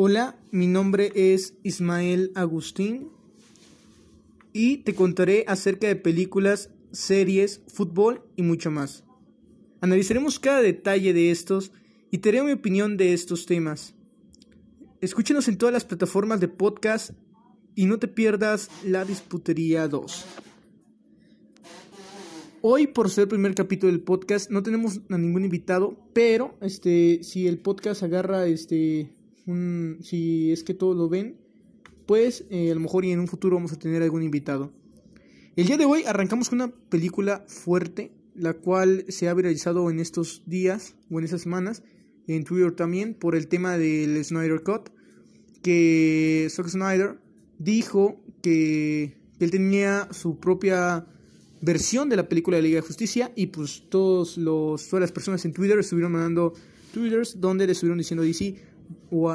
Hola, mi nombre es Ismael Agustín y te contaré acerca de películas, series, fútbol y mucho más. Analizaremos cada detalle de estos y te daré mi opinión de estos temas. Escúchenos en todas las plataformas de podcast y no te pierdas la Disputería 2. Hoy, por ser el primer capítulo del podcast, no tenemos a ningún invitado, pero este, si el podcast agarra, este, si es que todos lo ven, pues eh, a lo mejor y en un futuro vamos a tener algún invitado. El día de hoy arrancamos con una película fuerte, la cual se ha viralizado en estos días o en esas semanas, en Twitter también, por el tema del Snyder Cut, que Zack Snyder dijo que él tenía su propia versión de la película de Liga de Justicia y pues todos los, todas las personas en Twitter estuvieron mandando twitters donde le estuvieron diciendo DC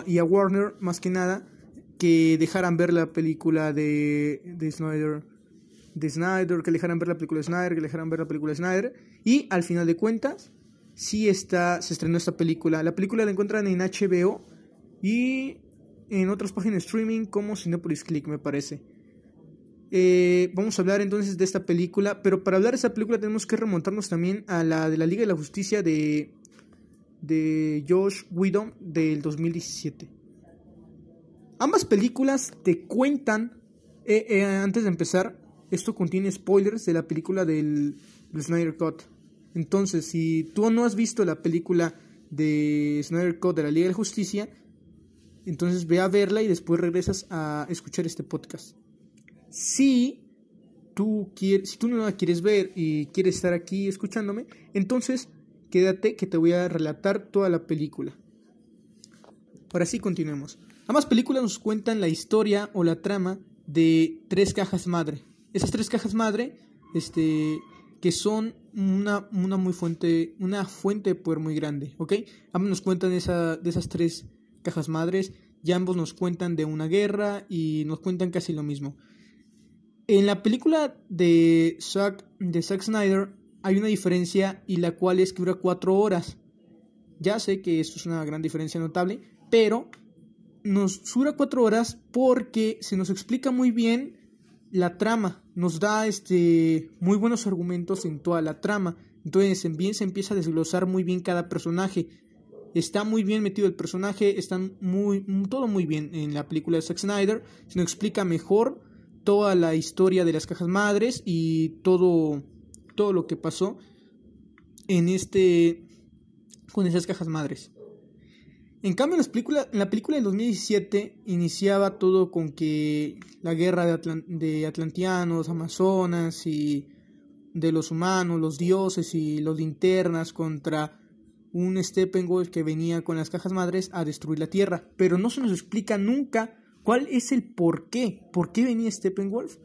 y a Warner más que nada que dejaran ver la película de, de Snyder de Snyder, que dejaran ver la película de Snyder, que dejaran ver la película de Snyder y al final de cuentas sí está, se estrenó esta película. La película la encuentran en HBO y en otras páginas de streaming como Cinepolis Click me parece. Eh, vamos a hablar entonces de esta película, pero para hablar de esta película tenemos que remontarnos también a la de la Liga de la Justicia de, de Josh Whedon del 2017. Ambas películas te cuentan, eh, eh, antes de empezar, esto contiene spoilers de la película del, Snyder Cut. Entonces, si tú no has visto la película de Snyder Cut de la Liga de Justicia, entonces ve a verla y después regresas a escuchar este podcast. Si tú, quieres, si tú no la quieres ver y quieres estar aquí escuchándome, entonces quédate que te voy a relatar toda la película. Ahora sí, continuemos. Ambas películas nos cuentan la historia o la trama de tres cajas madre. Esas tres cajas madre, este, que son una, muy fuente, una fuente de poder muy grande, ¿ok? Ambos nos cuentan esa, de esas tres cajas madres, y ambos nos cuentan de una guerra y nos cuentan casi lo mismo. En la película de Zack, de Zack Snyder hay una diferencia y la cual es que dura cuatro horas. Ya sé que esto es una gran diferencia notable, pero nos dura cuatro horas porque se nos explica muy bien la trama, nos da este muy buenos argumentos en toda la trama. Entonces bien se empieza a desglosar muy bien cada personaje. Está muy bien metido el personaje, está muy todo muy bien en la película de Zack Snyder. Se nos explica mejor toda la historia de las cajas madres y todo, todo lo que pasó en este con esas cajas madres. En cambio, en, película, en la película del 2017 iniciaba todo con que la guerra de, de atlantianos, amazonas y de los humanos, los dioses y los linternas contra un Steppenwolf que venía con las cajas madres a destruir la Tierra. Pero no se nos explica nunca ¿Cuál es el por qué? ¿Por qué venía Steppenwolf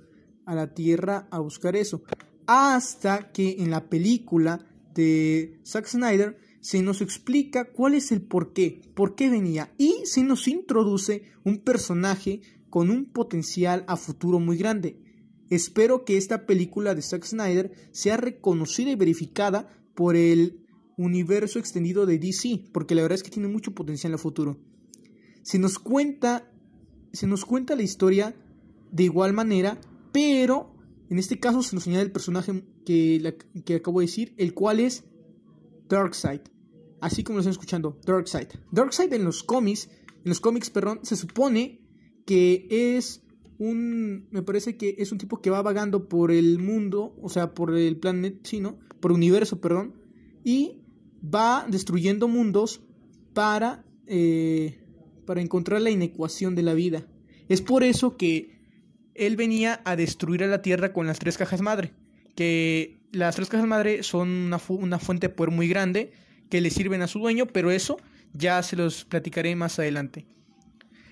a la Tierra a buscar eso? Hasta que en la película de Zack Snyder se nos explica cuál es el por qué, por qué venía y se nos introduce un personaje con un potencial a futuro muy grande. Espero que esta película de Zack Snyder sea reconocida y verificada por el universo extendido de DC, porque la verdad es que tiene mucho potencial a futuro. Se nos cuenta se nos cuenta la historia de igual manera, pero en este caso se nos señala el personaje que, que acabo de decir, el cual es Darkseid. Así como lo están escuchando, Darkseid. Darkseid en los cómics, en los cómics, perdón, se supone que es un, me parece que es un tipo que va vagando por el mundo, o sea, por el planeta chino, por universo, perdón, y va destruyendo mundos para eh, para encontrar la inecuación de la vida. Es por eso que él venía a destruir a la Tierra con las tres cajas madre, que las tres cajas madre son una, fuente de poder muy grande que le sirven a su dueño, pero eso ya se los platicaré más adelante.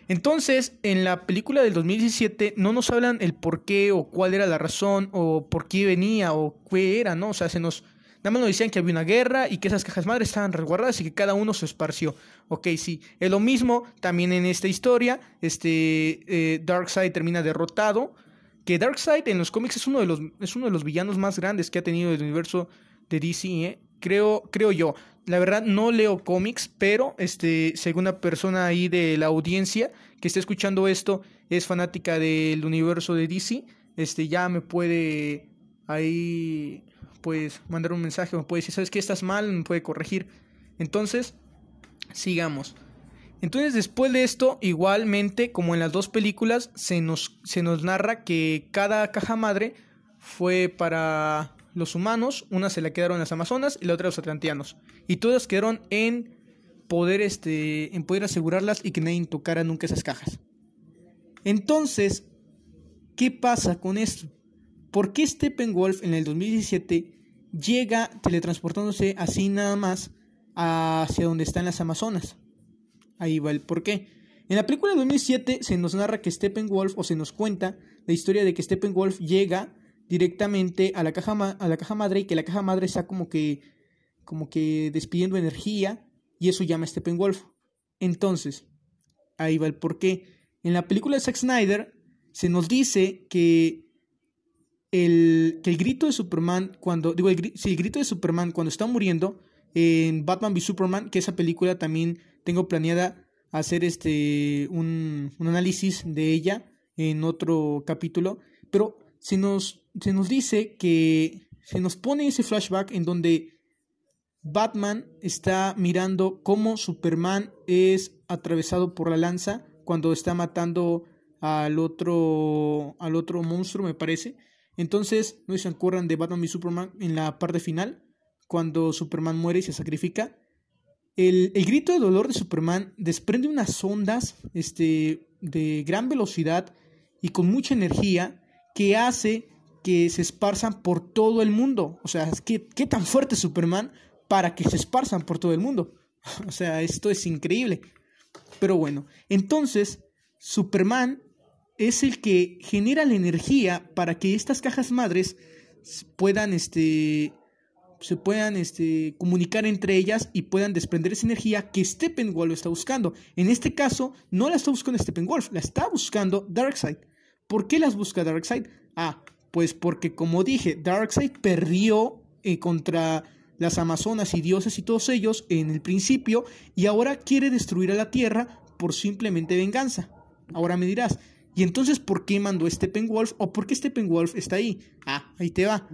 Entonces, en la película del 2017 no nos hablan el por qué o cuál era la razón o por qué venía o qué era, ¿no? O sea, se nos Nada más nos decían que había una guerra y que esas cajas madres estaban resguardadas y que cada uno se esparció. Ok, sí. Es lo mismo también en esta historia. Este eh, Darkseid termina derrotado. Que Darkseid en los cómics es uno de los, es uno de los villanos más grandes que ha tenido el universo de DC. ¿eh? Creo, creo yo. la verdad no leo cómics, pero este, si alguna persona ahí de la audiencia que esté escuchando esto es fanática del universo de DC, este, ya me puede ahí pues mandar un mensaje, me puede decir, ¿sabes qué? Estás mal, me puede corregir. Entonces, sigamos. Entonces, después de esto, igualmente, como en las dos películas, se nos, se nos narra que cada caja madre fue para los humanos, una se la quedaron las amazonas y la otra los atlanteanos. Y todas quedaron en poder, este, en poder asegurarlas y que nadie tocara nunca esas cajas. Entonces, ¿qué pasa con esto? ¿Por qué Steppenwolf en el 2017 llega teletransportándose así nada más hacia donde están las amazonas? Ahí va el por qué. En la película de 2007 se nos narra que Steppenwolf, o se nos cuenta la historia de que Steppenwolf llega directamente a la caja, a la caja madre y que la caja madre está como que, como que despidiendo energía y eso llama a Steppenwolf. Entonces, ahí va el porqué. En la película de Zack Snyder se nos dice que el, que el grito de Superman cuando digo el, el grito de Superman cuando está muriendo en Batman v Superman que esa película también tengo planeada hacer este un, un análisis de ella en otro capítulo pero se nos, se nos dice que se nos pone ese flashback en donde Batman está mirando cómo Superman es atravesado por la lanza cuando está matando al otro al otro monstruo me parece entonces no se acuerdan de Batman y Superman en la parte final cuando Superman muere y se sacrifica el, el, grito de dolor de Superman desprende unas ondas este, de gran velocidad y con mucha energía que hace que se esparzan por todo el mundo. O sea, ¿qué, qué tan fuerte es Superman para que se esparzan por todo el mundo? O sea, esto es increíble. Pero bueno, entonces Superman es el que genera la energía para que estas cajas madres puedan este se puedan este, comunicar entre ellas y puedan desprender esa energía que Steppenwolf está buscando. En este caso, no la está buscando Steppenwolf, la está buscando Darkseid. ¿Por qué las busca Darkseid? Ah, pues porque como dije, Darkseid perdió eh, contra las Amazonas y dioses y todos ellos en el principio y ahora quiere destruir a la Tierra por simplemente venganza. Ahora me dirás, ¿y entonces por qué mandó Steppenwolf o por qué Steppenwolf está ahí? Ah, ahí te va.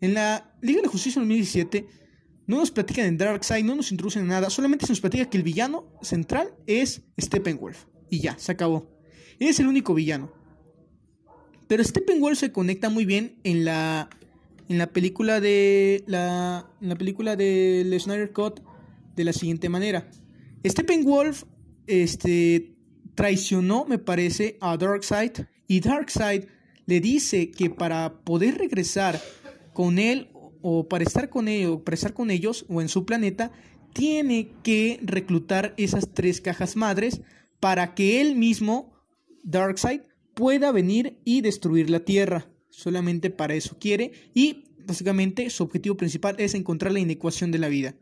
En la Liga de Justicia 2017 no nos platican en Darkseid, no nos introducen en nada, solamente se nos platica que el villano central es Steppenwolf. Y ya, se acabó. Es el único villano. Pero Steppenwolf se conecta muy bien en la en la película de la en la película de Snyder Cut de la siguiente manera. Steppenwolf este traicionó, me parece, a Darkseid y Darkseid le dice que para poder regresar con él o para estar con ellos, para estar con ellos o en su planeta, tiene que reclutar esas tres cajas madres para que él mismo, Darkseid, pueda venir y destruir la Tierra. Solamente para eso quiere y básicamente su objetivo principal es encontrar la inecuación de la vida.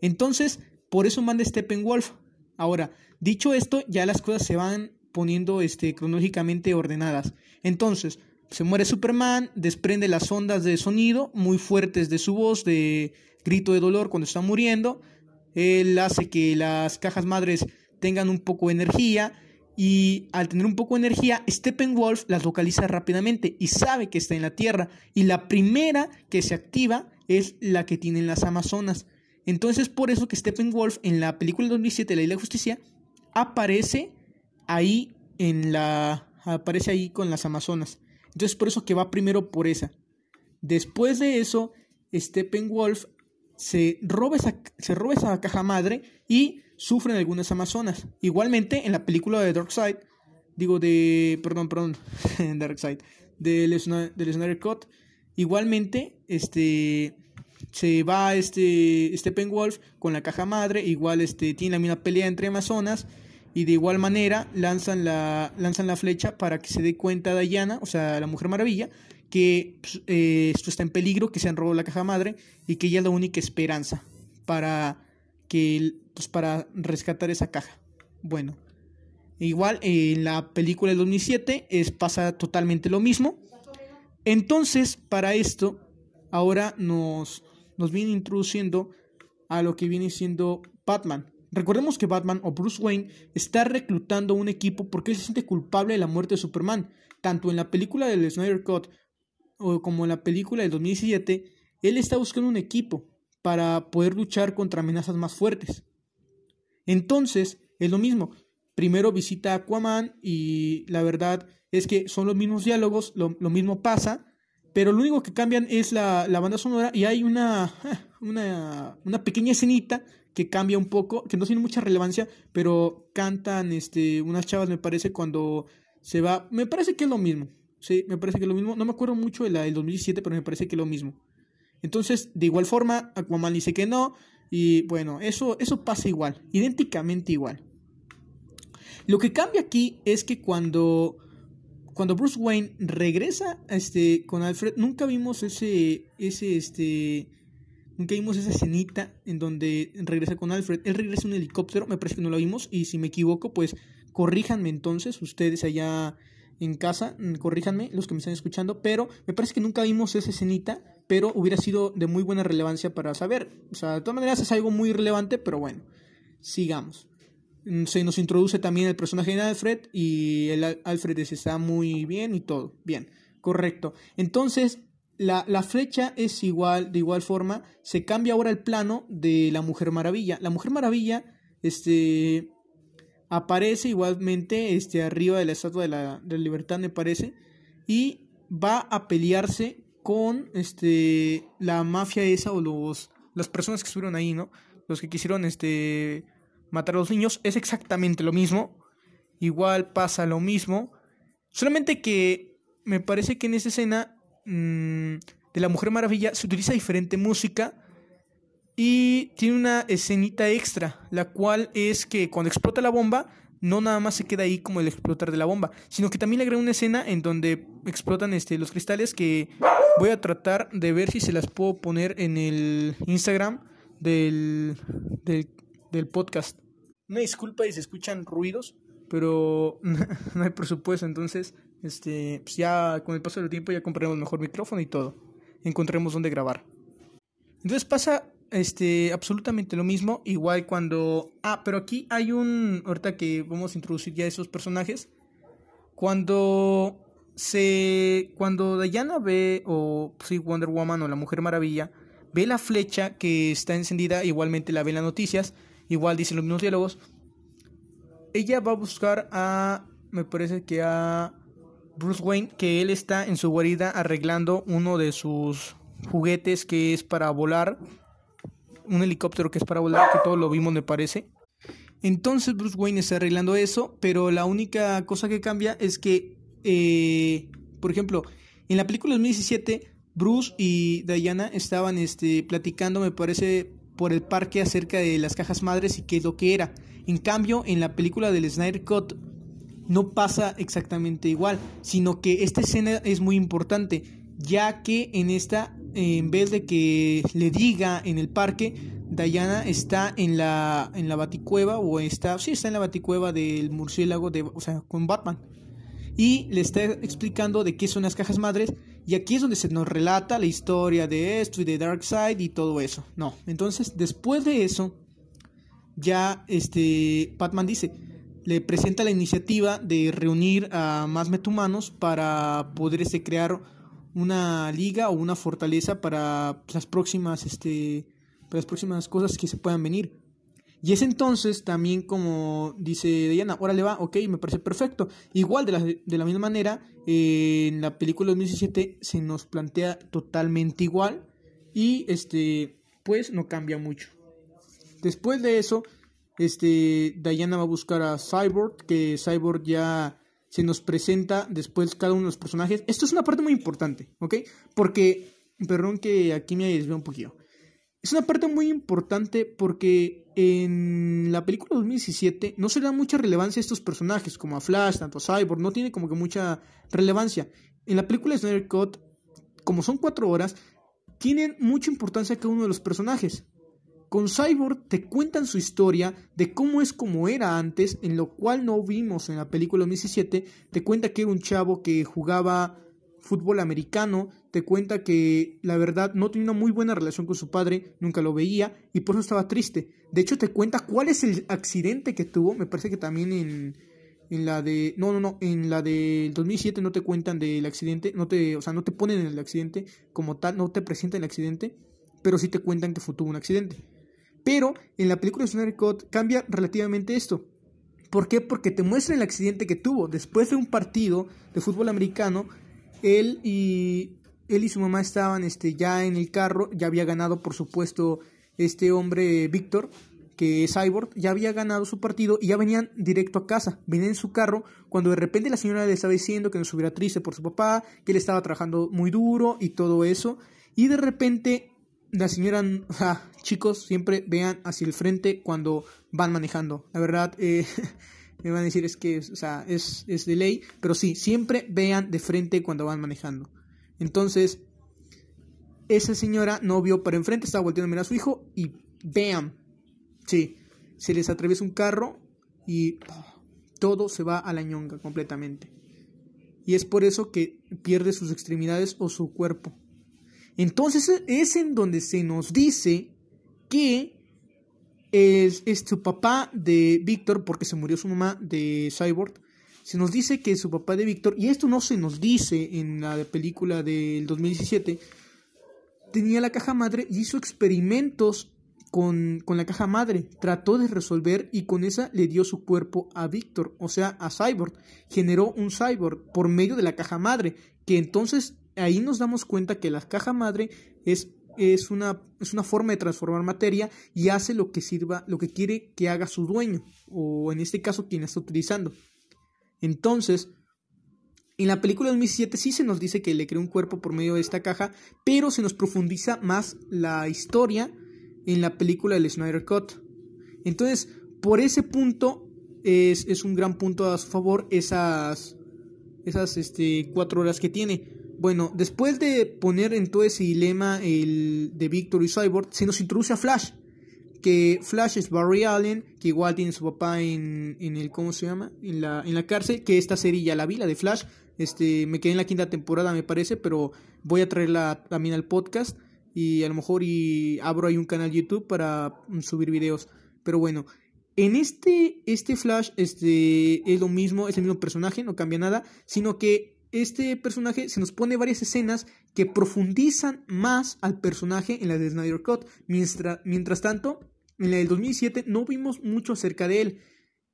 Entonces, por eso manda Steppenwolf. Ahora, dicho esto, ya las cosas se van poniendo este, cronológicamente ordenadas. Entonces, se muere Superman, desprende las ondas de sonido muy fuertes de su voz, de grito de dolor cuando está muriendo. Él hace que las cajas madres tengan un poco de energía y al tener un poco de energía, Steppenwolf las localiza rápidamente y sabe que está en la Tierra. Y la primera que se activa es la que tienen las Amazonas. Entonces, por eso que Steppenwolf en la película de 2007, La Isla de Justicia, aparece ahí en la. aparece ahí con las Amazonas. Entonces, por eso que va primero por esa. Después de eso, Steppenwolf se roba esa, se roba esa caja madre y sufren algunas amazonas. Igualmente, en la película de Darkseid, digo de, perdón, perdón, Darkseid, de Snyder Cut, igualmente, este, se va este Steppenwolf con la caja madre, igual este, tiene la misma pelea entre amazonas, y de igual manera lanzan la, lanzan la flecha para que se dé cuenta Diana, o sea, la Mujer Maravilla, que pues, eh, esto está en peligro, que se han robado la caja madre y que ella es la única esperanza para que pues para rescatar esa caja. Bueno, igual en la película del 2007 es, pasa totalmente lo mismo. Entonces, para esto, ahora nos, nos viene introduciendo a lo que viene siendo Batman. Recordemos que Batman o Bruce Wayne está reclutando un equipo porque él se siente culpable de la muerte de Superman. Tanto en la película del Snyder Cut o como en la película del 2017, él está buscando un equipo para poder luchar contra amenazas más fuertes. Entonces, es lo mismo. Primero visita a Aquaman y la verdad es que son los mismos diálogos, lo, mismo pasa, pero lo único que cambian es la, la banda sonora y hay una, una, una pequeña escenita que cambia un poco, que no tiene mucha relevancia, pero cantan este, unas chavas, me parece, cuando se va. Me parece que es lo mismo. Sí, me parece que es lo mismo. No me acuerdo mucho de la del 2017, pero me parece que es lo mismo. Entonces, de igual forma, Aquaman dice que no. Y bueno, eso, eso pasa igual, idénticamente igual. Lo que cambia aquí es que cuando, cuando Bruce Wayne regresa este, con Alfred, nunca vimos ese, ese, este, Nunca vimos esa escenita en donde regresa con Alfred. Él regresa en un helicóptero, me parece que no lo vimos. Y si me equivoco, pues corríjanme entonces, ustedes allá en casa, mm, corríjanme, los que me están escuchando. Pero me parece que nunca vimos esa escenita, pero hubiera sido de muy buena relevancia para saber. O sea, de todas maneras es algo muy relevante, pero bueno, sigamos. Mm, se nos introduce también el personaje de Alfred y el Alfred está muy bien y todo. Bien, correcto. Entonces, la, la, flecha es igual, de igual forma, se cambia ahora el plano de la Mujer Maravilla. La Mujer Maravilla, este, aparece igualmente, este, arriba de la Estatua de la, de la Libertad, me parece, y va a pelearse con, este, la mafia esa o los, las personas que estuvieron ahí, ¿no? Los que quisieron, este, matar a los niños. Es exactamente lo mismo. Igual pasa lo mismo. Solamente que me parece que en esa escena Mm, de la Mujer Maravilla se utiliza diferente música y tiene una escenita extra, la cual es que cuando explota la bomba, no nada más se queda ahí como el explotar de la bomba, sino que también le agrega una escena en donde explotan este, los cristales que voy a tratar de ver si se las puedo poner en el Instagram del, del, del podcast. Una disculpa si se escuchan ruidos, pero no hay presupuesto, entonces este, pues ya con el paso del tiempo ya compraremos mejor micrófono y todo. Encontremos dónde grabar. Entonces pasa este absolutamente lo mismo, igual cuando ah, pero aquí hay un ahorita que vamos a introducir ya esos personajes. Cuando se cuando Diana ve o sí Wonder Woman o la Mujer Maravilla ve la flecha que está encendida, igualmente la ve en las noticias, igual dicen los mismos diálogos. Ella va a buscar a me parece que a Bruce Wayne que él está en su guarida arreglando uno de sus juguetes que es para volar, un helicóptero que es para volar, que todo lo vimos me parece. Entonces Bruce Wayne está arreglando eso, pero la única cosa que cambia es que, eh, por ejemplo, en la película 2017, Bruce y Diana estaban este, platicando, me parece, por el parque acerca de las cajas madres y qué es lo que era. En cambio, en la película del Snyder Cut, no pasa exactamente igual, sino que esta escena es muy importante, ya que en esta, en vez de que le diga en el parque, Diana está en la, en la baticueva, o está, sí, está en la baticueva del murciélago, de, o sea, con Batman. Y le está explicando de qué son las cajas madres, y aquí es donde se nos relata la historia de esto y de Darkseid y todo eso. No, entonces después de eso, ya este Batman dice, le presenta la iniciativa de reunir a más metahumanos para poder este, crear una liga o una fortaleza para las próximas este para las próximas cosas que se puedan venir. Y es entonces también como dice Diana, ahora le va, ok, me parece perfecto. Igual de la, de la misma manera, en la película 2017 se nos plantea totalmente igual y este pues no cambia mucho. Después de eso, este, Diana va a buscar a Cyborg, que Cyborg ya se nos presenta después cada uno de los personajes. Esto es una parte muy importante, ¿ok? Porque, perdón que aquí me desvío un poquito. Es una parte muy importante porque en la película 2017 no se da mucha relevancia a estos personajes, como a Flash, tanto a Cyborg, no tiene como que mucha relevancia. En la película de Snyder Cut, como son cuatro horas, tienen mucha importancia cada uno de los personajes. Con Cyborg te cuentan su historia de cómo es como era antes, en lo cual no vimos en la película 2017. Te cuenta que era un chavo que jugaba fútbol americano, te cuenta que la verdad no tenía una muy buena relación con su padre, nunca lo veía y por eso estaba triste. De hecho te cuenta cuál es el accidente que tuvo, me parece que también en, en la de no no no, en la del 2007 no te cuentan del accidente, no te, o sea, no te ponen en el accidente como tal, no te presentan el accidente, pero sí te cuentan que fue, tuvo un accidente. Pero en la película de Snyder Cut cambia relativamente esto. ¿Por qué? Porque te muestra el accidente que tuvo. Después de un partido de fútbol americano, él y, él y su mamá estaban este, ya en el carro, ya había ganado, por supuesto, este hombre, Víctor, que es Cyborg, ya había ganado su partido y ya venían directo a casa, venían en su carro, cuando de repente la señora le estaba diciendo que no estuviera triste por su papá, que él estaba trabajando muy duro y todo eso, y de repente la señora, chicos, siempre vean hacia el frente cuando van manejando. La verdad, eh, me van a decir es que, o sea, es, es de ley, pero sí, siempre vean de frente cuando van manejando. Entonces, esa señora no vio para enfrente, estaba volteando a mirar a su hijo y vean, sí, se les atraviesa un carro y todo se va a la ñonga completamente. Y es por eso que pierde sus extremidades o su cuerpo. Entonces es en donde se nos dice que es, es su papá de Víctor, porque se murió su mamá de Cyborg. Se nos dice que su papá de Víctor, y esto no se nos dice en la película del 2017, tenía la caja madre y hizo experimentos con, con, la caja madre. Trató de resolver y con esa le dio su cuerpo a Víctor, o sea, a Cyborg. Generó un Cyborg por medio de la caja madre, que entonces ahí nos damos cuenta que la caja madre es, es, una, es una forma de transformar materia y hace lo que sirva, lo que quiere que haga su dueño, o en este caso quien está utilizando. Entonces, en la película de 2007 sí se nos dice que le creó un cuerpo por medio de esta caja, pero se nos profundiza más la historia en la película del Snyder Cut. Entonces, por ese punto es, es un gran punto a su favor esas, esas este, cuatro horas que tiene. Bueno, después de poner en todo ese dilema el de Victor y Cyborg, se nos introduce a Flash. Que Flash es Barry Allen, que igual tiene su papá en, en el, ¿cómo se llama? En la, en la cárcel, que esta serie ya la vi, la de Flash. Este, me quedé en la quinta temporada, me parece, pero voy a traerla también al podcast. Y a lo mejor y abro ahí un canal YouTube para subir videos. Pero bueno, en este, este Flash este, es lo mismo, es el mismo personaje, no cambia nada, sino que este personaje se nos pone varias escenas que profundizan más al personaje en la de Snyder Cut. Mientras, mientras tanto, en la del 2007 no vimos mucho acerca de él.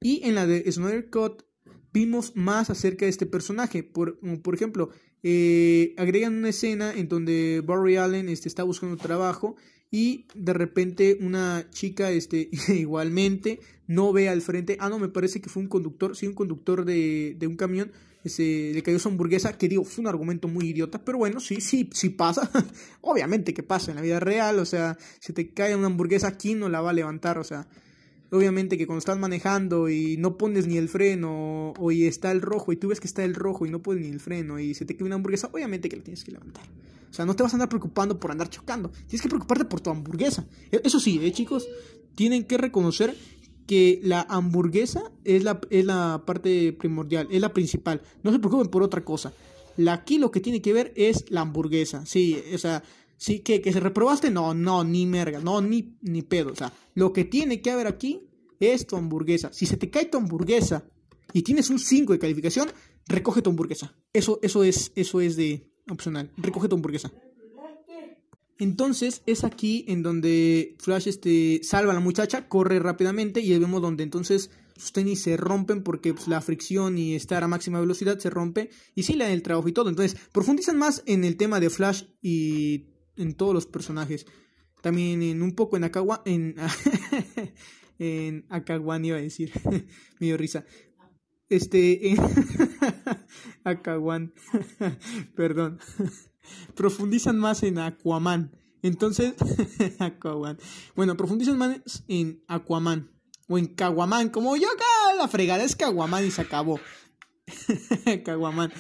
Y en la de Snyder Cut vimos más acerca de este personaje. Por, por ejemplo, eh, agregan una escena en donde Barry Allen este, está buscando trabajo y de repente una chica este, igualmente no ve al frente. Ah, no, me parece que fue un conductor, sí, un conductor de, de un camión ese, le cayó su hamburguesa, que digo, fue un argumento muy idiota, pero bueno, sí, sí, sí pasa. Obviamente que pasa en la vida real, o sea, si te cae una hamburguesa, aquí no la va a levantar? O sea, obviamente que cuando estás manejando y no pones ni el freno, o y está el rojo, y tú ves que está el rojo y no pones ni el freno, y se te cae una hamburguesa, obviamente que la tienes que levantar. O sea, no te vas a andar preocupando por andar chocando, tienes que preocuparte por tu hamburguesa. E, eso sí, eh, chicos, tienen que reconocer que la hamburguesa es la, es la parte primordial, es la principal. No se preocupen por otra cosa. La, aquí lo que tiene que ver es la hamburguesa. Sí, o sea, sí, que, que se reprobaste, no, no, ni merga, no, ni, ni pedo. O sea, lo que tiene que haber aquí es tu hamburguesa. Si se te cae tu hamburguesa y tienes un 5 de calificación, recoge tu hamburguesa. Eso, eso, es, eso es de opcional. Recoge tu hamburguesa. Entonces es aquí en donde Flash este, salva a la muchacha, corre rápidamente y vemos donde entonces sus tenis se rompen porque pues, la fricción y estar a máxima velocidad se rompe y sí le dan el trabajo y todo. Entonces profundizan más en el tema de Flash y en todos los personajes. También en un poco en Akawa, en, en Akawan iba a decir, me dio risa. Este, en Akawan, perdón profundizan más en Aquaman. Entonces, Aquaman. Bueno, profundizan más en Aquaman. O en Caguaman. Como yo acá, la fregada es Caguaman y se acabó. Caguaman.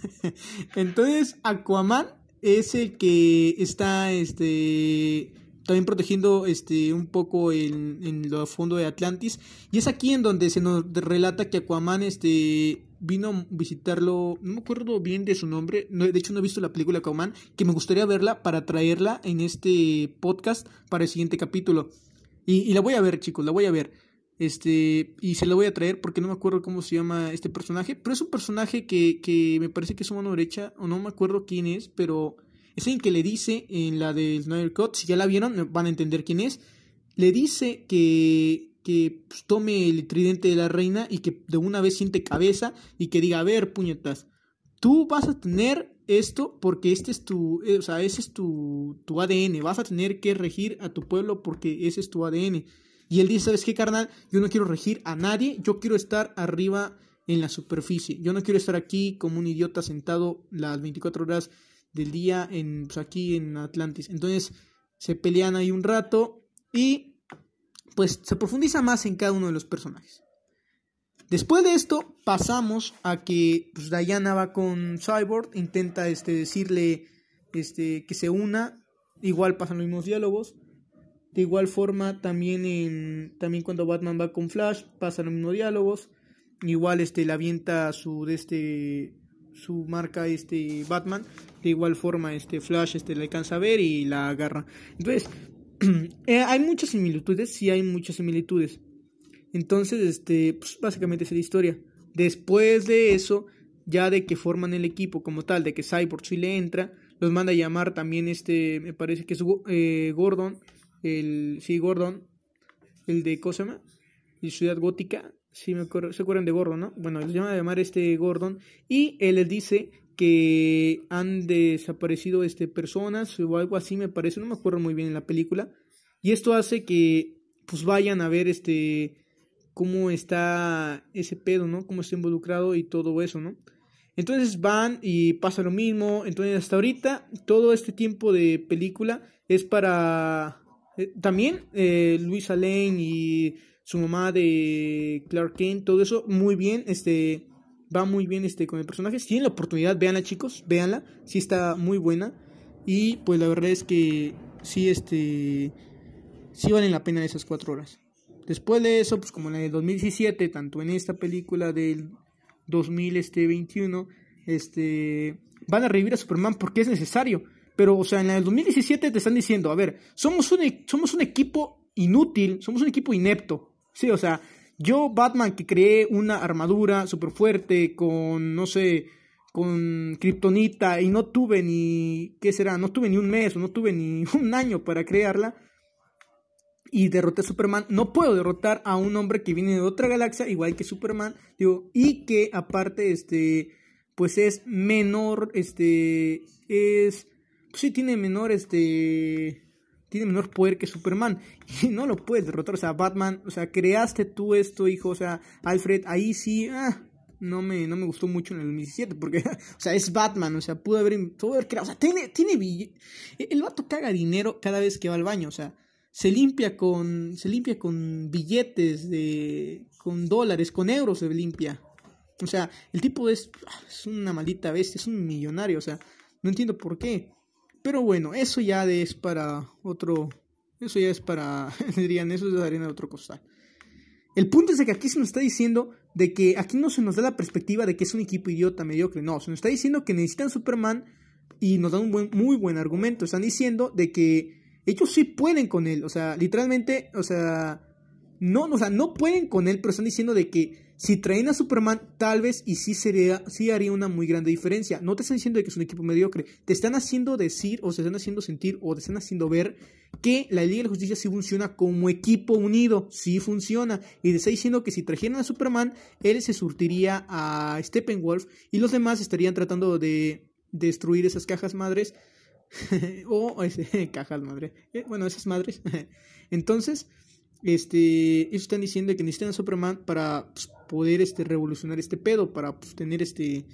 Entonces, Aquaman es el que está este también protegiendo este un poco en, en el fondo de Atlantis y es aquí en donde se nos relata que Aquaman este vino a visitarlo, no me acuerdo bien de su nombre, no, de hecho no he visto la película Cauman, que me gustaría verla para traerla en este podcast para el siguiente capítulo. Y, la voy a ver, chicos, la voy a ver. Este, y se la voy a traer porque no me acuerdo cómo se llama este personaje, pero es un personaje que, que me parece que es su mano derecha, o no me acuerdo quién es, pero es alguien que le dice en la de Snyder Cut, si ya la vieron van a entender quién es, le dice que, que pues, tome el tridente de la reina y que de una vez siente cabeza y que diga, a ver, puñetas, tú vas a tener esto porque este es tu, eh, o sea, ese es tu, tu ADN, vas a tener que regir a tu pueblo porque ese es tu ADN. Y él dice, ¿sabes qué, carnal? Yo no quiero regir a nadie, yo quiero estar arriba en la superficie. Yo no quiero estar aquí como un idiota sentado las 24 horas del día en, pues, aquí en Atlantis. Entonces se pelean ahí un rato y pues se profundiza más en cada uno de los personajes. Después de esto pasamos a que pues, Diana va con Cyborg, intenta este, decirle este, que se una, igual pasan los mismos diálogos. De igual forma, también en también cuando Batman va con Flash, pasan los mismos diálogos. Igual este le avienta su de este su marca este Batman. De igual forma, este Flash este le alcanza a ver y la agarra. Entonces, eh, hay muchas similitudes, sí hay muchas similitudes. Entonces, este, pues básicamente es la historia. Después de eso, ya de que forman el equipo como tal, de que Cyborg sí le entra, los manda a llamar también este, me parece que es eh, Gordon el, sí, Gordon, el de Cosama, y Ciudad Gótica, sí me acuerdo, se acuerdan de Gordon, ¿no? Bueno, les llama a llamar este Gordon, y él les dice que han desaparecido este, personas o algo así, me parece, no me acuerdo muy bien en la película, y esto hace que pues vayan a ver este cómo está ese pedo, ¿no? Cómo está involucrado y todo eso, ¿no? Entonces van y pasa lo mismo. Entonces hasta ahorita todo este tiempo de película es para eh, también eh, Luisa Lane y su mamá de Clark Kent, todo eso muy bien, este va muy bien este con el personaje. Si tienen la oportunidad, véanla chicos, véanla, sí está muy buena y pues la verdad es que sí este sí valen la pena esas cuatro horas. Después de eso, pues como en el 2017, tanto en esta película del 2021, este van a revivir a Superman porque es necesario. Pero, o sea, en el 2017 te están diciendo, a ver, somos un, e, somos un equipo inútil, somos un equipo inepto. Sí, o sea, yo, Batman, que creé una armadura súper fuerte con, no sé, con Kryptonita y no tuve ni, ¿qué será? No tuve ni un mes o no tuve ni un año para crearla y derroté a Superman. No puedo derrotar a un hombre que viene de otra galaxia, igual que Superman, digo, y que aparte, este, pues es menor, este, es pues sí tiene menor este tiene menor poder que Superman. Y no lo puedes derrotar, o sea, Batman, o sea, creaste tú esto, hijo, o sea, Alfred, ahí sí, ah, no me, no me gustó mucho en el 2017 porque, o sea, es Batman, o sea, pudo haber, pudo haber creado, o sea, tiene, tiene el vato caga dinero cada vez que va al baño, o sea, se limpia con, se limpia con billetes de, con dólares, con euros se limpia, o sea, el tipo es, es una maldita bestia, es un millonario, o sea, no entiendo por qué. Pero bueno, eso ya es para otro. Eso ya es para. Dirían, eso es arena de otro costal. El punto es de que aquí se nos está diciendo de que aquí no se nos da la perspectiva de que es un equipo idiota mediocre. No, se nos está diciendo que necesitan Superman y nos dan un buen, muy buen argumento. Están diciendo de que ellos sí pueden con él. O sea, literalmente, o sea, no, o sea, no pueden con él, pero están diciendo de que si traen a Superman, tal vez y sí, sería, sí haría una muy grande diferencia. No te están diciendo que es un equipo mediocre. Te están haciendo decir, o se están haciendo sentir, o te están haciendo ver que la Liga de la Justicia sí funciona como equipo unido. Sí funciona. Y te está diciendo que si trajeran a Superman, él se surtiría a Steppenwolf y los demás estarían tratando de destruir esas cajas madres. o ese, cajas madres. Eh, bueno, esas madres. Entonces este, ellos están diciendo que necesitan a Superman para pues, poder este, revolucionar este pedo, para pues, tener este,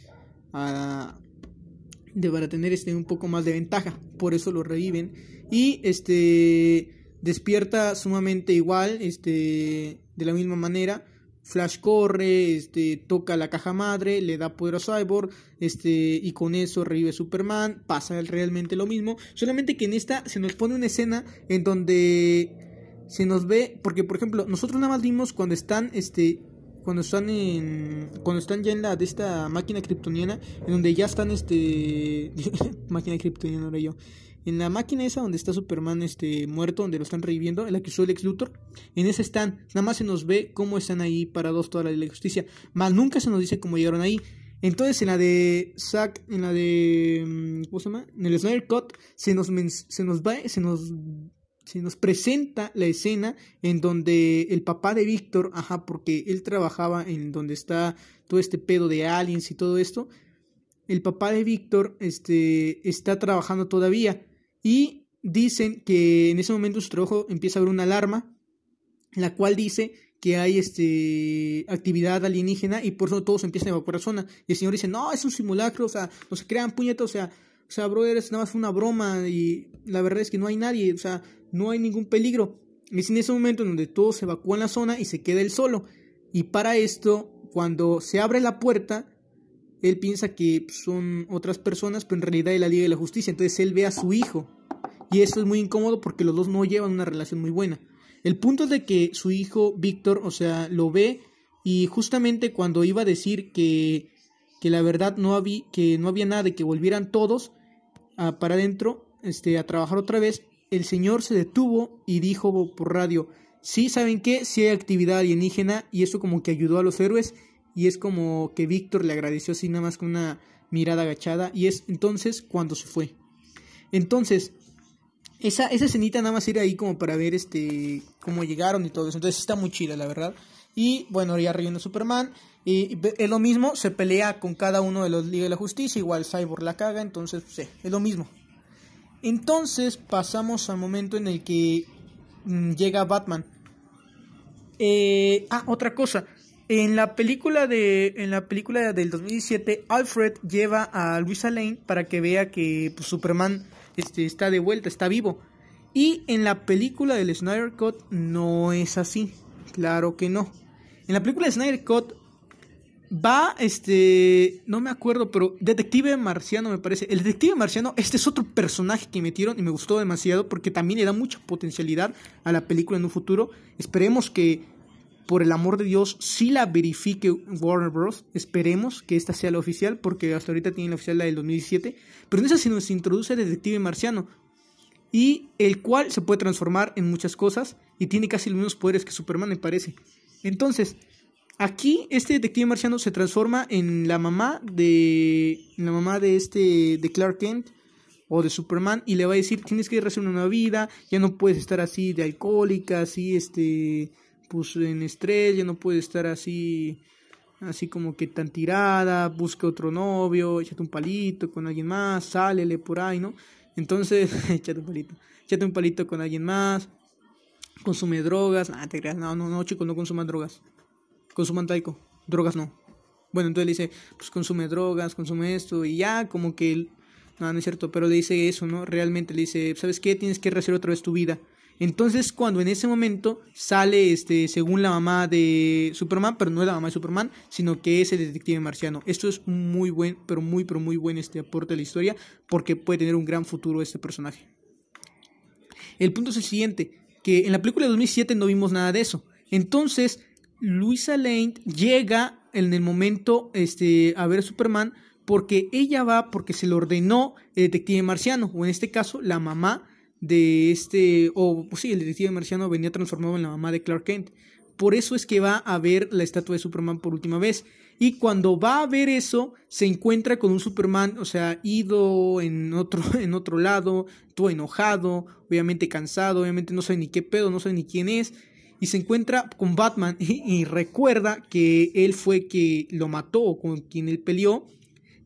de, para tener este un poco más de ventaja, por eso lo reviven. Y este despierta sumamente igual, este, de la misma manera. Flash corre, este, toca la caja madre, le da poder a Cyborg, este, y con eso revive Superman, pasa realmente lo mismo, solamente que en esta se nos pone una escena en donde se nos ve, porque por ejemplo, nosotros nada más vimos cuando están, este, cuando están en cuando están ya en la de esta máquina kryptoniana en donde ya están este máquina kryptoniana ahora yo en la máquina esa donde está Superman este muerto donde lo están reviviendo en la que usó el ex Luthor en esa están nada más se nos ve cómo están ahí parados toda la de la justicia más nunca se nos dice cómo llegaron ahí entonces en la de Zack en la de mm, ¿cómo se llama? en el Snyder Cut se nos se nos va se nos se nos presenta la escena en donde el papá de Víctor, ajá, porque él trabajaba en donde está todo este pedo de aliens y todo esto, el papá de Víctor este, está trabajando todavía y dicen que en ese momento su trabajo empieza a haber una alarma, la cual dice que hay este actividad alienígena y por eso todos empiezan a evacuar la zona. Y el señor dice, no, es un simulacro, o sea, no se crean puñetos, o sea, o sea, brother, es nada más una broma y la verdad es que no hay nadie, o sea, no hay ningún peligro. Es en ese momento en donde todos se evacúan la zona y se queda él solo. Y para esto, cuando se abre la puerta, él piensa que son otras personas, pero en realidad es la Liga de la Justicia. Entonces él ve a su hijo. Y esto es muy incómodo porque los dos no llevan una relación muy buena. El punto es de que su hijo Víctor, o sea, lo ve y justamente cuando iba a decir que, que la verdad no había, que no había nada de que volvieran todos, para adentro este, a trabajar otra vez, el señor se detuvo y dijo por radio, sí, ¿saben qué? Sí hay actividad alienígena y eso como que ayudó a los héroes y es como que Víctor le agradeció así nada más con una mirada agachada y es entonces cuando se fue. Entonces, esa, esa escenita nada más ir ahí como para ver este cómo llegaron y todo eso. Entonces está muy chida, la verdad. Y bueno, ya reviene Superman. Y es lo mismo, se pelea con cada uno de los Liga de la Justicia, igual Cyborg la caga, entonces sí, es lo mismo. Entonces pasamos al momento en el que mm, llega Batman. Eh, ah, otra cosa. En la película de en la película del 2017, Alfred lleva a Luisa Lane para que vea que pues, Superman este, está de vuelta, está vivo. Y en la película del Snyder Cut no es así. Claro que no. En la película de Snyder Cut Va, este, no me acuerdo, pero Detective Marciano me parece. El Detective Marciano, este es otro personaje que metieron y me gustó demasiado porque también le da mucha potencialidad a la película en un futuro. Esperemos que, por el amor de Dios, sí la verifique Warner Bros. Esperemos que esta sea la oficial porque hasta ahorita tiene la oficial la del 2017. Pero en esa sí nos introduce Detective Marciano y el cual se puede transformar en muchas cosas y tiene casi los mismos poderes que Superman, me parece. Entonces, Aquí este detective marciano se transforma en la mamá de la mamá de este de Clark Kent o de Superman y le va a decir tienes que hacer una nueva vida, ya no puedes estar así de alcohólica, así este pues en estrés, ya no puedes estar así así como que tan tirada, busca otro novio, échate un palito con alguien más, sálele por ahí, ¿no? Entonces, échate un palito, échate un palito con alguien más, consume drogas, ah, te creas, no, no, no, chicos, no consuman drogas consuman taiko, drogas no. Bueno, entonces le dice, pues consume drogas, consume esto, y ya como que, no, no es cierto, pero le dice eso, ¿no? Realmente le dice, ¿sabes qué? Tienes que rehacer otra vez tu vida. Entonces, cuando en ese momento sale, este, según la mamá de Superman, pero no es la mamá de Superman, sino que es el detective marciano. Esto es muy buen, pero muy, pero muy buen este aporte a la historia, porque puede tener un gran futuro este personaje. El punto es el siguiente, que en la película de 2007 no vimos nada de eso. Entonces, Luisa Lane llega en el momento este, a ver a Superman porque ella va porque se le ordenó el detective marciano, o en este caso la mamá de este, o pues sí, el detective marciano venía transformado en la mamá de Clark Kent. Por eso es que va a ver la estatua de Superman por última vez. Y cuando va a ver eso, se encuentra con un Superman, o sea, ido en otro, en otro lado, todo enojado, obviamente cansado, obviamente no sabe ni qué pedo, no sabe ni quién es y se encuentra con Batman y, recuerda que él fue que lo mató o con quien él peleó.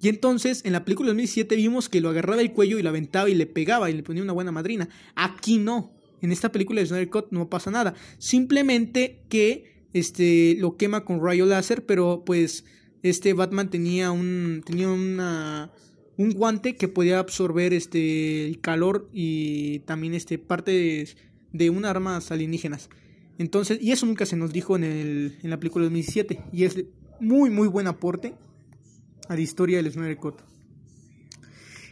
Y entonces en la película de 2007 vimos que lo agarraba el cuello y lo aventaba y le pegaba y le ponía una buena madrina. Aquí no. En esta película de Snyder Cut no pasa nada. Simplemente que este lo quema con rayo láser, pero pues este Batman tenía un tenía una un guante que podía absorber este el calor y también este parte de, de unas armas alienígenas. Entonces, y eso nunca se nos dijo en, el, en la película de 2017. Y es muy, muy buen aporte a la historia del Snyder.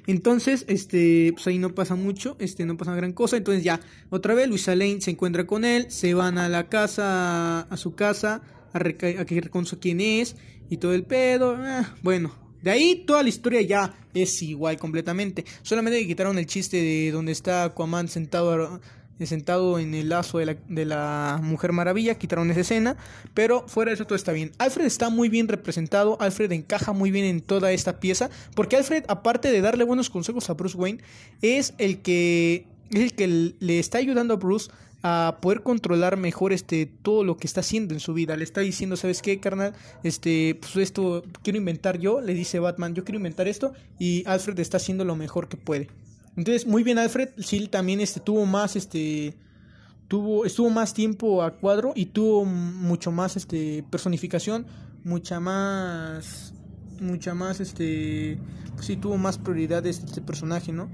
Entonces, este, pues ahí no pasa mucho, este, no pasa gran cosa. Entonces ya, otra vez Luisa Lane se encuentra con él, se van a la casa, a su casa, a, que reconozca quién es y todo el pedo. Ah, bueno, de ahí toda la historia ya es igual completamente. Solamente quitaron el chiste de donde está Aquaman sentado sentado en el lazo de la, de la, Mujer Maravilla, quitaron esa escena, pero fuera de eso todo está bien. Alfred está muy bien representado, Alfred encaja muy bien en toda esta pieza, porque Alfred, aparte de darle buenos consejos a Bruce Wayne, es el que, el que le está ayudando a Bruce a poder controlar mejor este todo lo que está haciendo en su vida. Le está diciendo, ¿sabes qué, carnal? Este, pues esto quiero inventar yo, le dice Batman, yo quiero inventar esto y Alfred está haciendo lo mejor que puede. Entonces, muy bien Alfred, sí también este tuvo más este tuvo estuvo más tiempo a cuadro y tuvo mucho más este personificación, mucha más mucha más este pues sí tuvo más prioridades este personaje, ¿no?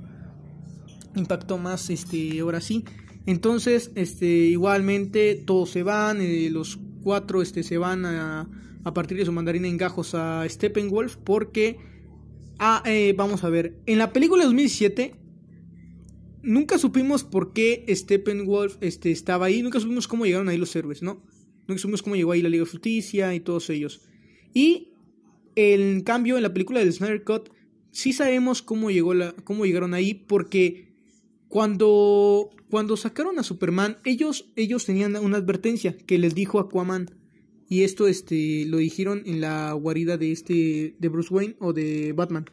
Impactó más este ahora sí. Entonces, este igualmente todos se van, eh, los cuatro este se van a, a partir de su mandarina en gajos a Steppenwolf porque ah, eh, vamos a ver, en la película de 2007 nunca supimos por qué Steppenwolf este, estaba ahí, nunca supimos cómo llegaron ahí los héroes, ¿no? Nunca supimos cómo llegó ahí la Liga de Justicia y todos ellos. Y en cambio, en la película del Snyder Cut, sí sabemos cómo, llegó la, cómo llegaron ahí, porque cuando, cuando sacaron a Superman, ellos, ellos tenían una advertencia que les dijo Aquaman. Y esto este, lo dijeron en la guarida de, este, de Bruce Wayne o de Batman.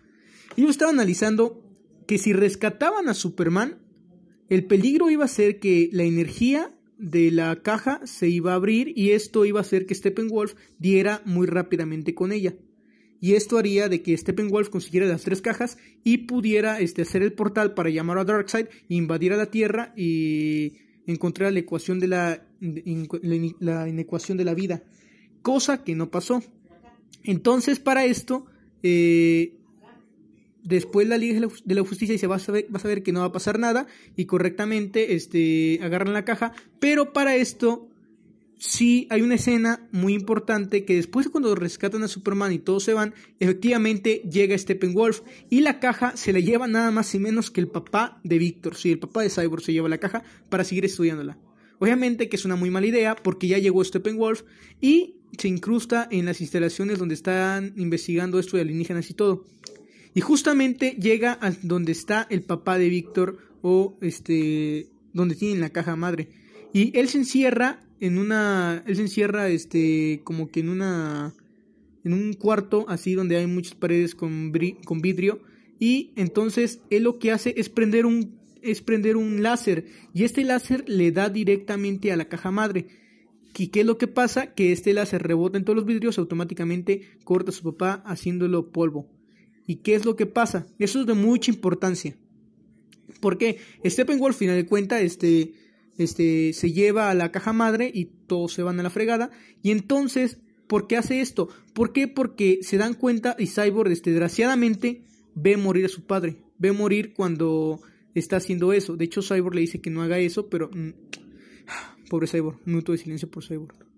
Ellos estaban analizando que si rescataban a Superman, el peligro iba a ser que la energía de la caja se iba a abrir y esto iba a hacer que Steppenwolf diera muy rápidamente con ella. Y esto haría de que Steppenwolf consiguiera las tres cajas y pudiera este, hacer el portal para llamar a Darkseid, invadir a la Tierra y encontrar la ecuación de la, la inecuación de la vida. Cosa que no pasó. Entonces, para esto, eh, después la Liga de la Justicia dice, vas a, ver, vas a ver que no va a pasar nada y correctamente este, agarran la caja, pero para esto sí hay una escena muy importante que después cuando rescatan a Superman y todos se van, efectivamente llega Steppenwolf y la caja se la lleva nada más y menos que el papá de Víctor, sí, el papá de Cyborg se lleva la caja para seguir estudiándola. Obviamente que es una muy mala idea porque ya llegó Steppenwolf y se incrusta en las instalaciones donde están investigando esto de alienígenas y todo. Y justamente llega a donde está el papá de Víctor o este donde tienen la caja madre. Y él se encierra en una él se encierra este como que en una en un cuarto así donde hay muchas paredes con, con vidrio y entonces él lo que hace es prender un es prender un láser y este láser le da directamente a la caja madre. ¿Y qué es lo que pasa? Que este láser rebota en todos los vidrios, automáticamente corta a su papá haciéndolo polvo. ¿Y qué es lo que pasa? Eso es de mucha importancia. Porque Steppenwolf, final de cuentas, este, este, se lleva a la caja madre y todos se van a la fregada. Y entonces, ¿por qué hace esto? ¿Por qué? Porque se dan cuenta y Cyborg, este, desgraciadamente, ve morir a su padre. Ve morir cuando está haciendo eso. De hecho, Cyborg le dice que no haga eso, pero... Mm, pobre Cyborg. Un minuto de silencio por Cyborg.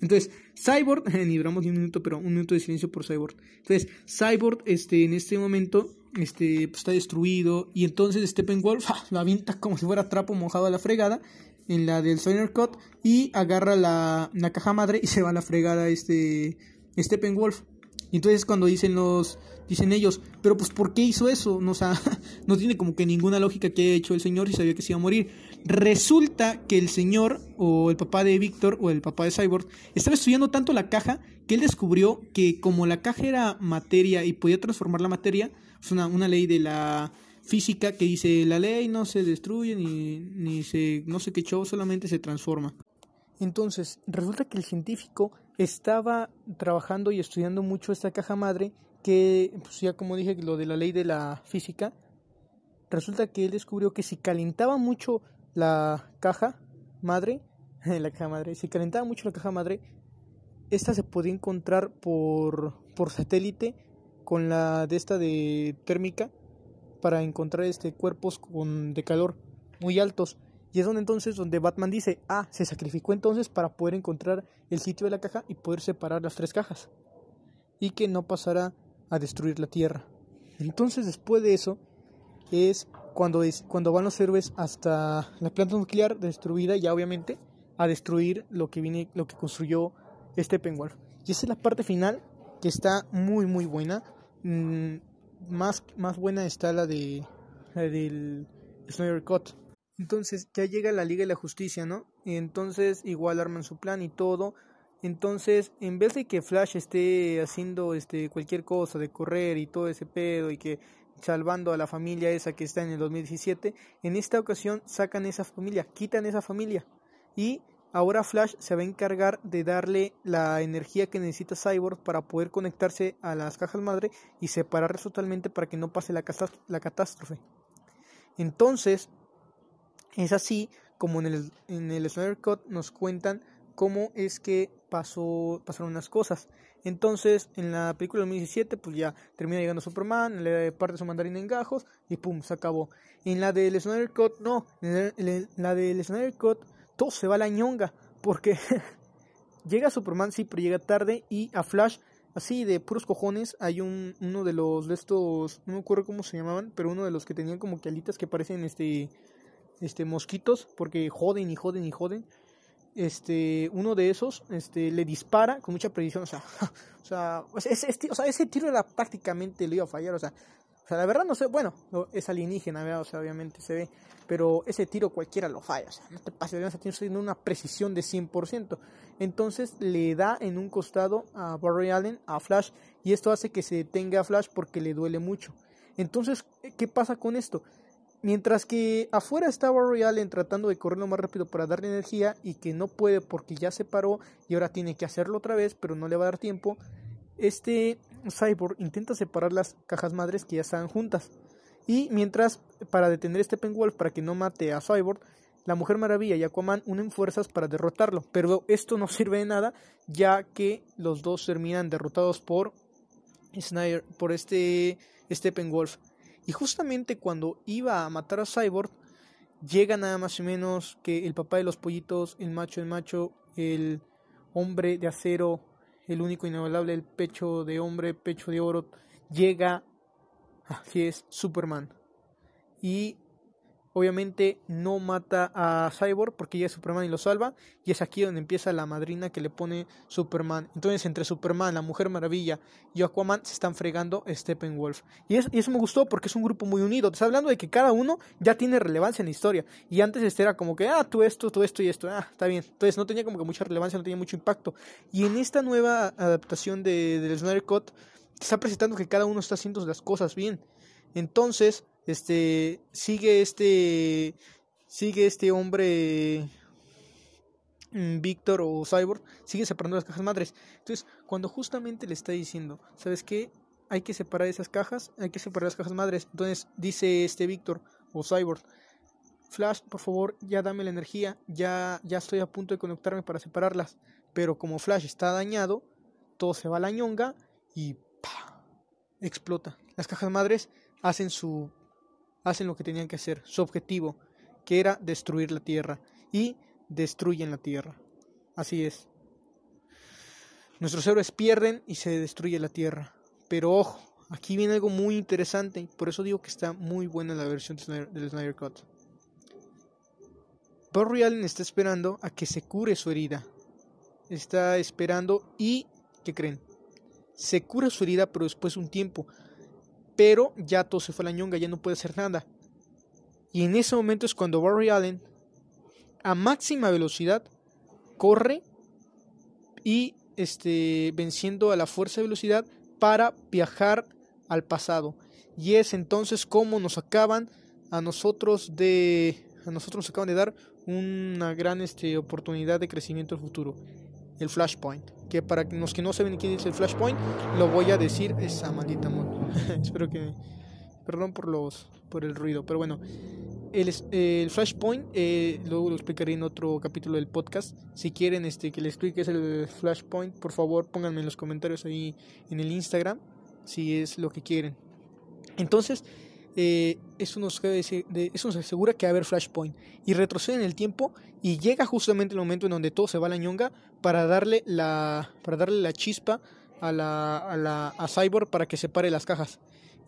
Entonces, Cyborg, ni duramos ni un minuto, pero un minuto de silencio por Cyborg. Entonces, Cyborg, este, en este momento, este, pues, está destruido. Y entonces Steppenwolf ¡ja! la avienta como si fuera trapo mojado a la fregada. En la del Cut. Y agarra la, la, caja madre y se va a la fregada este Steppenwolf. Y entonces cuando dicen los dicen ellos, pero pues ¿por qué hizo eso? No, sea, no tiene como que ninguna lógica que haya hecho el señor y sabía que se iba a morir. Resulta que el señor o el papá de Víctor o el papá de Cyborg estaba estudiando tanto la caja que él descubrió que como la caja era materia y podía transformar la materia, es una, una ley de la física que dice la ley no se destruye ni, ni se no sé qué solamente se transforma. Entonces, resulta que el científico estaba trabajando y estudiando mucho esta caja madre que, pues ya como dije, lo de la ley de la física, resulta que él descubrió que si calentaba mucho la caja madre, la caja madre, si calentaba mucho la caja madre, esta se podía encontrar por, por satélite con la de esta de térmica para encontrar este cuerpos con, de calor muy altos. Y es donde entonces donde Batman dice, ah, se sacrificó entonces para poder encontrar el sitio de la caja y poder separar las tres cajas. Y que no pasara a destruir la Tierra. Entonces después de eso es cuando, es, cuando van los héroes hasta la planta nuclear destruida, ya obviamente, a destruir lo que viene, lo que construyó Steppenwolf. Y esa es la parte final que está muy muy buena. Mm, más, más buena está la de la del Snyder Cut. Entonces ya llega la Liga de la Justicia, ¿no? Entonces igual arman su plan y todo. Entonces, en vez de que Flash esté haciendo este cualquier cosa de correr y todo ese pedo y que salvando a la familia esa que está en el 2017, en esta ocasión sacan esa familia, quitan esa familia y ahora Flash se va a encargar de darle la energía que necesita Cyborg para poder conectarse a las cajas madre y separarlas totalmente para que no pase la, la catástrofe. Entonces, es así como en el, en el Snyder Cut nos cuentan cómo es que pasó, pasaron unas cosas. Entonces, en la película 2017, pues ya termina llegando Superman, le parte su mandarina en gajos y pum, se acabó. En la del Snyder Cut, no, en la del Snyder Cut, todo se va a la ñonga, porque llega Superman, sí, pero llega tarde y a Flash, así de puros cojones, hay un, uno de los de estos, no me acuerdo cómo se llamaban, pero uno de los que tenían como que alitas que parecen este, este mosquitos, porque joden y joden y joden este, uno de esos este, le dispara con mucha precisión, o sea, o sea, ese, o sea, ese tiro era prácticamente le iba a fallar, o sea, o sea, la verdad no sé, bueno, es alienígena, o sea, obviamente se ve, pero ese tiro cualquiera lo falla, o sea, no te pases, tiene una precisión de 100%. Entonces le da en un costado a Barry Allen, a Flash, y esto hace que se detenga a Flash porque le duele mucho. Entonces, ¿qué pasa con esto? Mientras que afuera estaba Allen tratando de correr lo más rápido para darle energía y que no puede porque ya se paró y ahora tiene que hacerlo otra vez, pero no le va a dar tiempo. Este Cyborg intenta separar las cajas madres que ya están juntas. Y mientras, para detener este Penwolf para que no mate a Cyborg, la Mujer Maravilla y Aquaman unen fuerzas para derrotarlo. Pero esto no sirve de nada, ya que los dos terminan derrotados por Snyder, por este Steppenwolf. Y justamente cuando iba a matar a Cyborg, llega nada más o menos que el papá de los pollitos, el macho, el macho, el hombre de acero, el único inigualable, el pecho de hombre, pecho de oro, llega, así es, Superman. Y Obviamente no mata a Cyborg porque es Superman y lo salva. Y es aquí donde empieza la madrina que le pone Superman. Entonces entre Superman, la Mujer Maravilla y Aquaman se están fregando Steppenwolf. Y, y eso me gustó porque es un grupo muy unido. Te está hablando de que cada uno ya tiene relevancia en la historia. Y antes este era como que, ah, tú esto, tú esto y esto. Ah, está bien. Entonces no tenía como que mucha relevancia, no tenía mucho impacto. Y en esta nueva adaptación de, del Snyder Cut, te está presentando que cada uno está haciendo las cosas bien. Entonces, este sigue este sigue este hombre mm, Víctor o Cyborg sigue separando las cajas madres. Entonces, cuando justamente le está diciendo, ¿sabes qué? Hay que separar esas cajas, hay que separar las cajas madres. Entonces, dice este Víctor o Cyborg, Flash, por favor, ya dame la energía, ya ya estoy a punto de conectarme para separarlas, pero como Flash está dañado, todo se va a la ñonga y explota. Las cajas madres hacen su hacen lo que tenían que hacer, su objetivo, que era destruir la tierra, y destruyen la tierra. Así es. Nuestros héroes pierden y se destruye la tierra. Pero ojo, aquí viene algo muy interesante, por eso digo que está muy buena la versión del Snyder Cut. Barry Allen está esperando a que se cure su herida. Está esperando y, ¿qué creen? Se cura su herida, pero después de un tiempo pero ya todo se fue a la ñonga, ya no puede hacer nada. Y en ese momento es cuando Barry Allen, a máxima velocidad, corre y este, venciendo a la fuerza de velocidad para viajar al pasado. Y es entonces como nos acaban a nosotros de a nosotros nos acaban de dar una gran este, oportunidad de crecimiento al futuro, el Flashpoint que para los que no saben quién es el Flashpoint, lo voy a decir esa maldita moto. Espero que perdón por los por el ruido, pero bueno, el, el Flashpoint eh, luego lo explicaré en otro capítulo del podcast. Si quieren este que les explique el Flashpoint, por favor, pónganme en los comentarios ahí en el Instagram si es lo que quieren. Entonces, eh, eso, nos, eso nos asegura que va a haber Flashpoint. Y retrocede en el tiempo y llega justamente el momento en donde todo se va a la ñonga para darle la, para darle la chispa a, la, a, la, a Cyborg para que separe las cajas.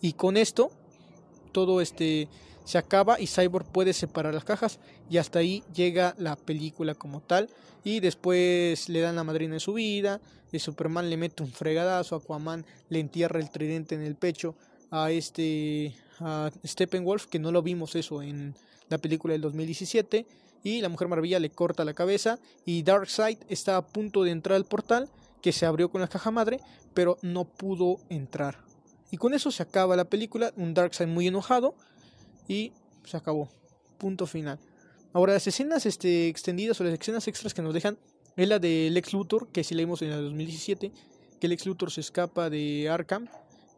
Y con esto, todo este se acaba y Cyborg puede separar las cajas y hasta ahí llega la película como tal y después le dan la madrina de su vida, y Superman le mete un fregadazo, Aquaman le entierra el tridente en el pecho a este a Steppenwolf que no lo vimos eso en la película del 2017 y la Mujer Maravilla le corta la cabeza y Darkseid está a punto de entrar al portal que se abrió con la caja madre, pero no pudo entrar. Y con eso se acaba la película, un Darkseid muy enojado y se acabó. Punto final. Ahora las escenas este, extendidas o las escenas extras que nos dejan es la del Lex Luthor, que si leímos en el 2017, que Lex Luthor se escapa de Arkham,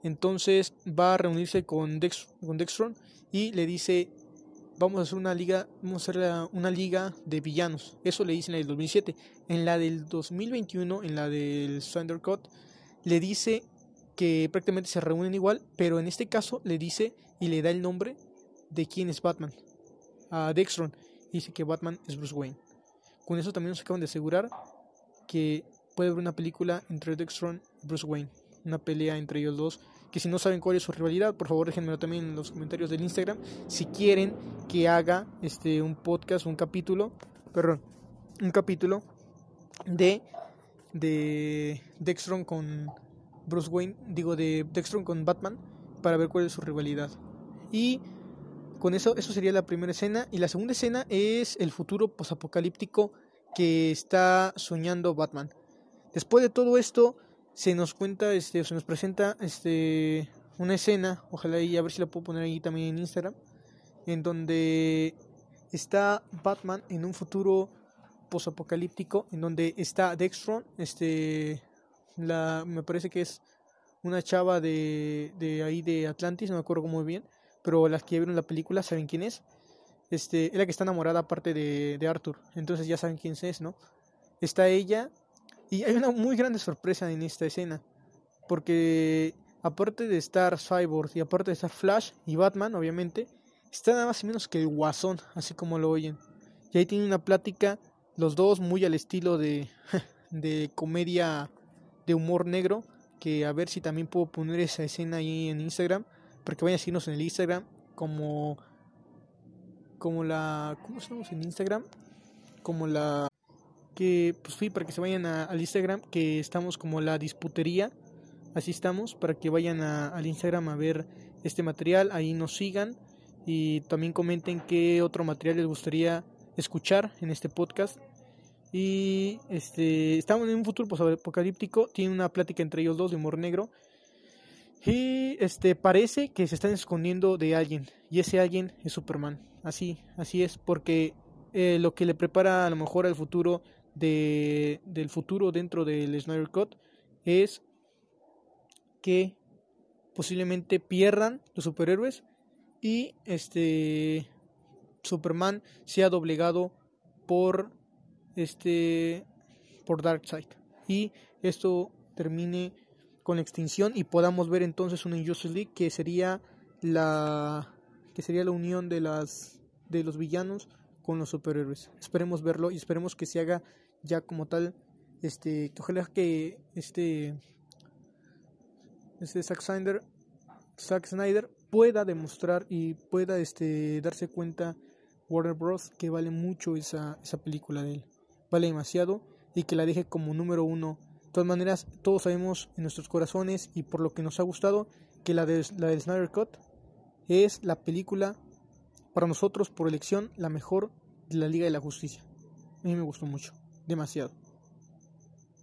entonces va a reunirse con, Dex, con Dextron y le dice vamos a hacer una liga, vamos a hacer una liga de villanos. Eso le dice en el 2007. En la del 2021, en la del Thunder Cut, le dice que prácticamente se reúnen igual, pero en este caso le dice y le da el nombre de quién es Batman. A Dextron. Dice que Batman es Bruce Wayne. Con eso también nos acaban de asegurar que puede haber una película entre Dextron y Bruce Wayne. Una pelea entre ellos dos. Que si no saben cuál es su rivalidad, por favor déjenmelo también en los comentarios del Instagram. Si quieren que haga este un podcast, un capítulo, perdón, un capítulo de de Dextron con Bruce Wayne, digo de Dextron con Batman, para ver cuál es su rivalidad. Y con eso, eso sería la primera escena. Y la segunda escena es el futuro posapocalíptico que está soñando Batman. Después de todo esto, se nos cuenta, este, se nos presenta este, una escena, ojalá y a ver si la puedo poner ahí también en Instagram, en donde está Batman en un futuro posapocalíptico, en donde está Dextron, este, la, me parece que es una chava de, de ahí de Atlantis, no me acuerdo muy bien, pero las que vieron la película saben quién es. Este, es la que está enamorada aparte de, de Arthur, entonces ya saben quién es, ¿no? Está ella y hay una muy grande sorpresa en esta escena, porque aparte de estar Cyborg y aparte de estar Flash y Batman, obviamente, está nada más y menos que Guasón, así como lo oyen. Y ahí tienen una plática, los dos muy al estilo de, de comedia de humor negro, que a ver si también puedo poner esa escena ahí en Instagram, para que vayan a seguirnos en el Instagram como como la ¿cómo estamos en Instagram? Como la que pues sí, para que se vayan al Instagram, que estamos como la disputería, así estamos, para que vayan al Instagram a ver este material, ahí nos sigan y también comenten qué otro material les gustaría escuchar en este podcast y este, estamos en un futuro apocalíptico. Tiene una plática entre ellos dos de humor negro. Y este, parece que se están escondiendo de alguien. Y ese alguien es Superman. Así, así es. Porque eh, lo que le prepara a lo mejor al futuro de, del futuro dentro del Snyder Cut es que posiblemente pierdan los superhéroes y este Superman sea doblegado por este por Darkseid y esto termine con la extinción y podamos ver entonces una Injustice League que sería la que sería la unión de las de los villanos con los superhéroes. Esperemos verlo y esperemos que se haga ya como tal este que ojalá que este este Zack Snyder Zack Snyder pueda demostrar y pueda este darse cuenta Warner Bros que vale mucho esa esa película de él vale demasiado y que la deje como número uno. De todas maneras, todos sabemos en nuestros corazones y por lo que nos ha gustado que la de la del Snyder Cut es la película para nosotros por elección la mejor de la Liga de la Justicia. A mí me gustó mucho, demasiado.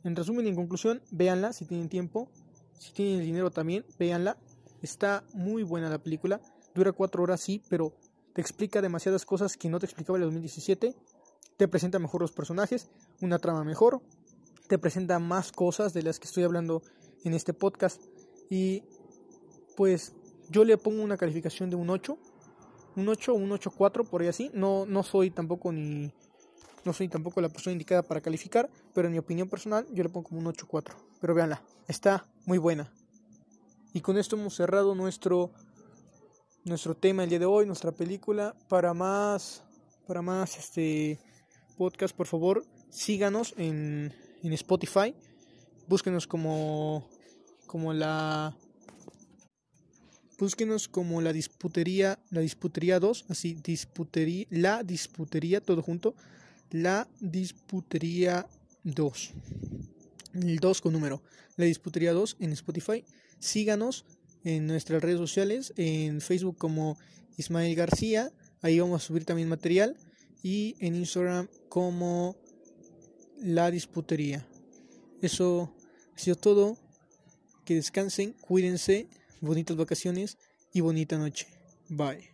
En resumen y en conclusión, véanla si tienen tiempo, si tienen el dinero también, véanla. Está muy buena la película, dura cuatro horas sí, pero te explica demasiadas cosas que no te explicaba en el 2017 te presenta mejor los personajes, una trama mejor, te presenta más cosas de las que estoy hablando en este podcast y pues yo le pongo una calificación de un 8, un 8 un 8.4 por ahí así, no no soy tampoco ni no soy tampoco la persona indicada para calificar, pero en mi opinión personal yo le pongo como un 8.4, pero véanla, está muy buena. Y con esto hemos cerrado nuestro nuestro tema el día de hoy, nuestra película para más para más este podcast, por favor, síganos en, en Spotify. Búsquenos como, como la búsquenos como la disputería, la disputería 2, así, disputería, la disputería, todo junto, la disputería 2. El 2 con número, la disputería 2 en Spotify. Síganos en nuestras redes sociales, en Facebook como Ismael García, ahí vamos a subir también material, y en Instagram como la disputería. Eso ha sido todo. Que descansen, cuídense, bonitas vacaciones y bonita noche. Bye.